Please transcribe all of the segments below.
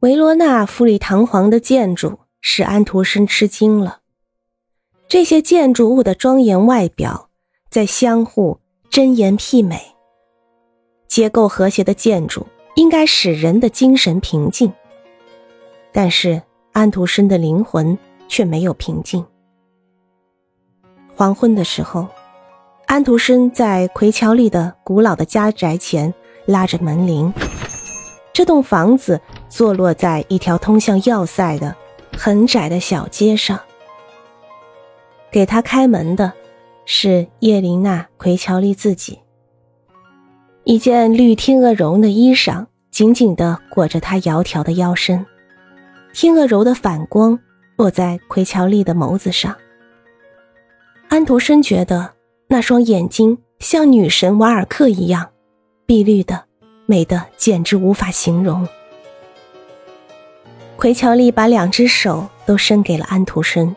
维罗纳富丽堂皇的建筑使安徒生吃惊了。这些建筑物的庄严外表在相互真言媲美，结构和谐的建筑应该使人的精神平静。但是安徒生的灵魂却没有平静。黄昏的时候，安徒生在奎乔利的古老的家宅前拉着门铃。这栋房子坐落在一条通向要塞的很窄的小街上。给他开门的是叶琳娜·奎乔利自己。一件绿天鹅绒的衣裳紧紧地裹着她窈窕的腰身，天鹅绒的反光落在奎乔利的眸子上。安徒生觉得那双眼睛像女神瓦尔克一样，碧绿的。美的简直无法形容。奎乔利把两只手都伸给了安徒生，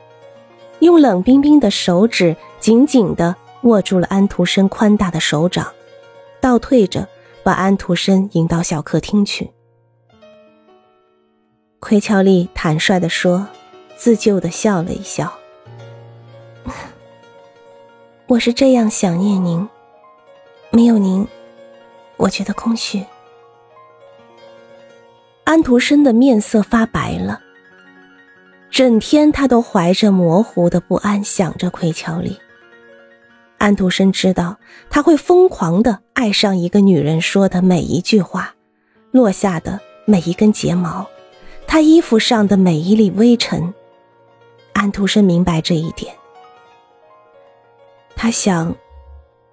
用冷冰冰的手指紧紧地握住了安徒生宽大的手掌，倒退着把安徒生引到小客厅去。奎乔利坦率地说，自救地笑了一笑：“ 我是这样想念您，没有您。”我觉得空虚。安徒生的面色发白了。整天他都怀着模糊的不安想着奎乔里。安徒生知道他会疯狂的爱上一个女人说的每一句话，落下的每一根睫毛，他衣服上的每一粒微尘。安徒生明白这一点。他想。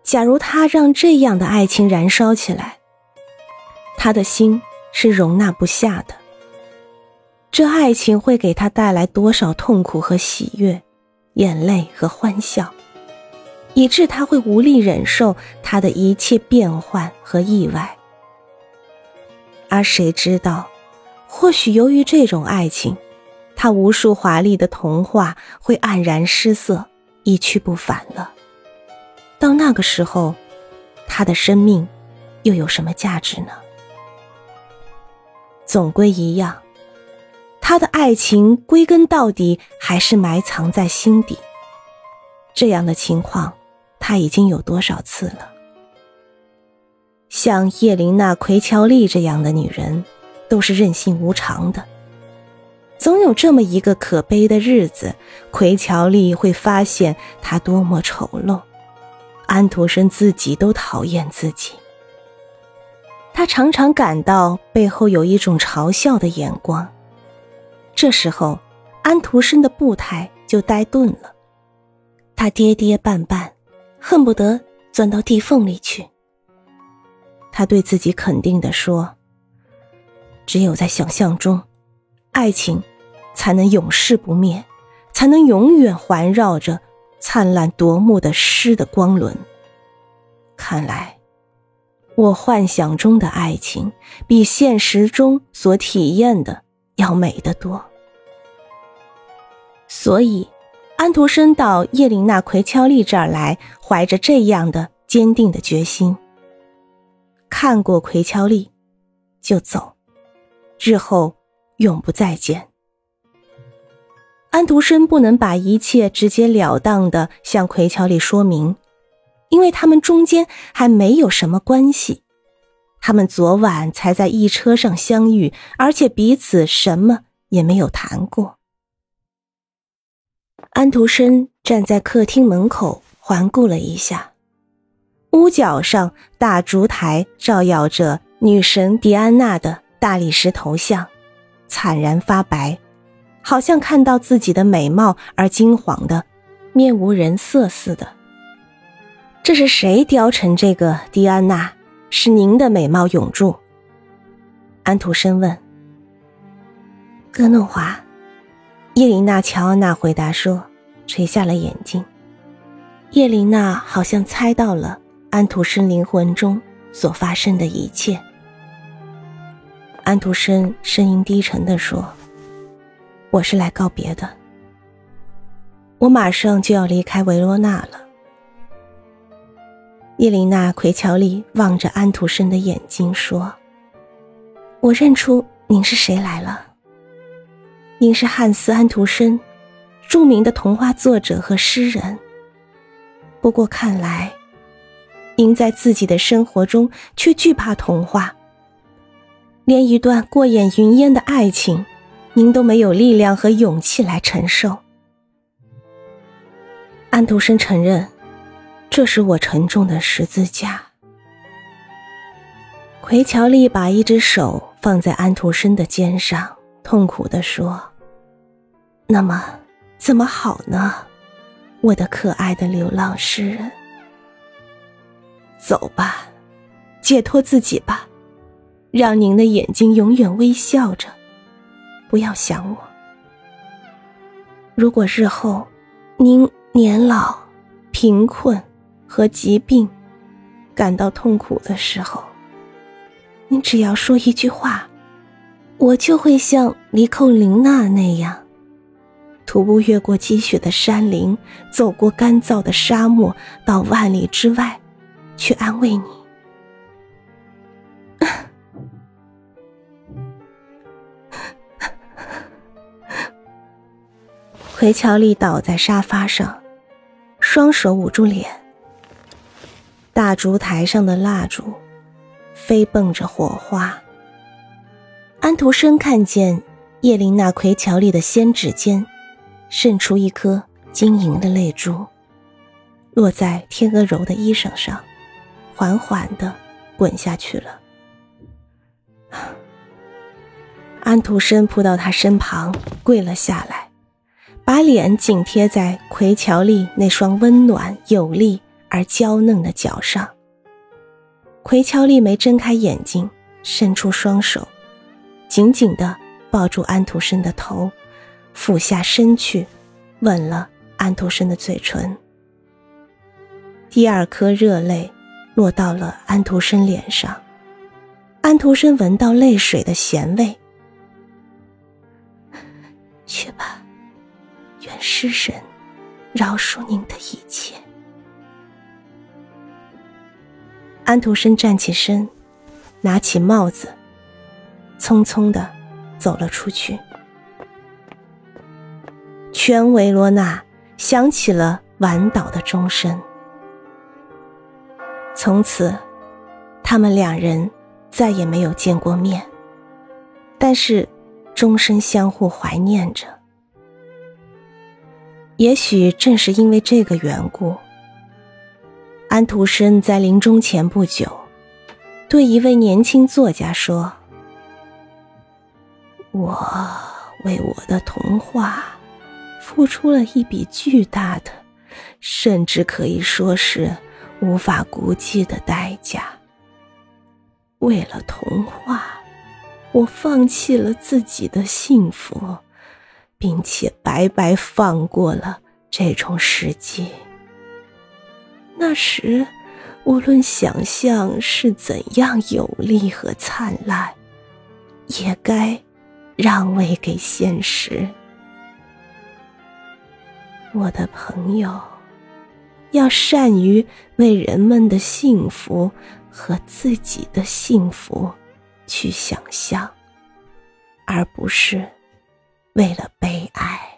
假如他让这样的爱情燃烧起来，他的心是容纳不下的。这爱情会给他带来多少痛苦和喜悦，眼泪和欢笑，以致他会无力忍受他的一切变幻和意外。而谁知道，或许由于这种爱情，他无数华丽的童话会黯然失色，一去不返了。到那个时候，他的生命又有什么价值呢？总归一样，他的爱情归根到底还是埋藏在心底。这样的情况，他已经有多少次了？像叶琳娜·奎乔利这样的女人，都是任性无常的。总有这么一个可悲的日子，奎乔利会发现她多么丑陋。安徒生自己都讨厌自己，他常常感到背后有一种嘲笑的眼光。这时候，安徒生的步态就呆顿了，他跌跌绊绊，恨不得钻到地缝里去。他对自己肯定地说：“只有在想象中，爱情才能永世不灭，才能永远环绕着。”灿烂夺目的诗的光轮。看来，我幻想中的爱情比现实中所体验的要美得多。所以，安徒生到叶琳娜·奎乔利这儿来，怀着这样的坚定的决心：看过奎乔利，就走，日后永不再见。安徒生不能把一切直截了当的向奎乔里说明，因为他们中间还没有什么关系。他们昨晚才在一车上相遇，而且彼此什么也没有谈过。安徒生站在客厅门口环顾了一下，屋角上大烛台照耀着女神狄安娜的大理石头像，惨然发白。好像看到自己的美貌而惊惶的，面无人色似的。这是谁雕成这个狄安娜，使您的美貌永驻？安徒生问。戈诺华，叶琳娜·乔安娜回答说，垂下了眼睛。叶琳娜好像猜到了安徒生灵魂中所发生的一切。安徒生声音低沉地说。我是来告别的，我马上就要离开维罗纳了。叶琳娜·奎乔利望着安徒生的眼睛说：“我认出您是谁来了？您是汉斯·安徒生，著名的童话作者和诗人。不过看来，您在自己的生活中却惧怕童话，连一段过眼云烟的爱情，您都没有力量和勇气来承受。安徒生承认，这是我沉重的十字架。奎乔利把一只手放在安徒生的肩上，痛苦地说：“那么，怎么好呢，我的可爱的流浪诗人？走吧，解脱自己吧，让您的眼睛永远微笑着，不要想我。如果日后您年老、贫困和疾病感到痛苦的时候，”你只要说一句话，我就会像黎寇琳娜那样，徒步越过积雪的山林，走过干燥的沙漠，到万里之外，去安慰你。奎乔丽倒在沙发上，双手捂住脸。大烛台上的蜡烛。飞蹦着火花。安徒生看见叶琳娜·奎乔丽的仙指间渗出一颗晶莹的泪珠，落在天鹅绒的衣裳上，缓缓的滚下去了。安徒生扑到他身旁，跪了下来，把脸紧贴在奎乔丽那双温暖有力而娇嫩的脚上。奎乔丽没睁开眼睛，伸出双手，紧紧地抱住安徒生的头，俯下身去，吻了安徒生的嘴唇。第二颗热泪落到了安徒生脸上，安徒生闻到泪水的咸味。去吧，愿诗神饶恕您的一切。安徒生站起身，拿起帽子，匆匆的走了出去。全维罗纳响起了晚岛的钟声。从此，他们两人再也没有见过面，但是终身相互怀念着。也许正是因为这个缘故。安徒生在临终前不久，对一位年轻作家说：“我为我的童话付出了一笔巨大的，甚至可以说是无法估计的代价。为了童话，我放弃了自己的幸福，并且白白放过了这种时机。”那时，无论想象是怎样有力和灿烂，也该让位给现实。我的朋友，要善于为人们的幸福和自己的幸福去想象，而不是为了悲哀。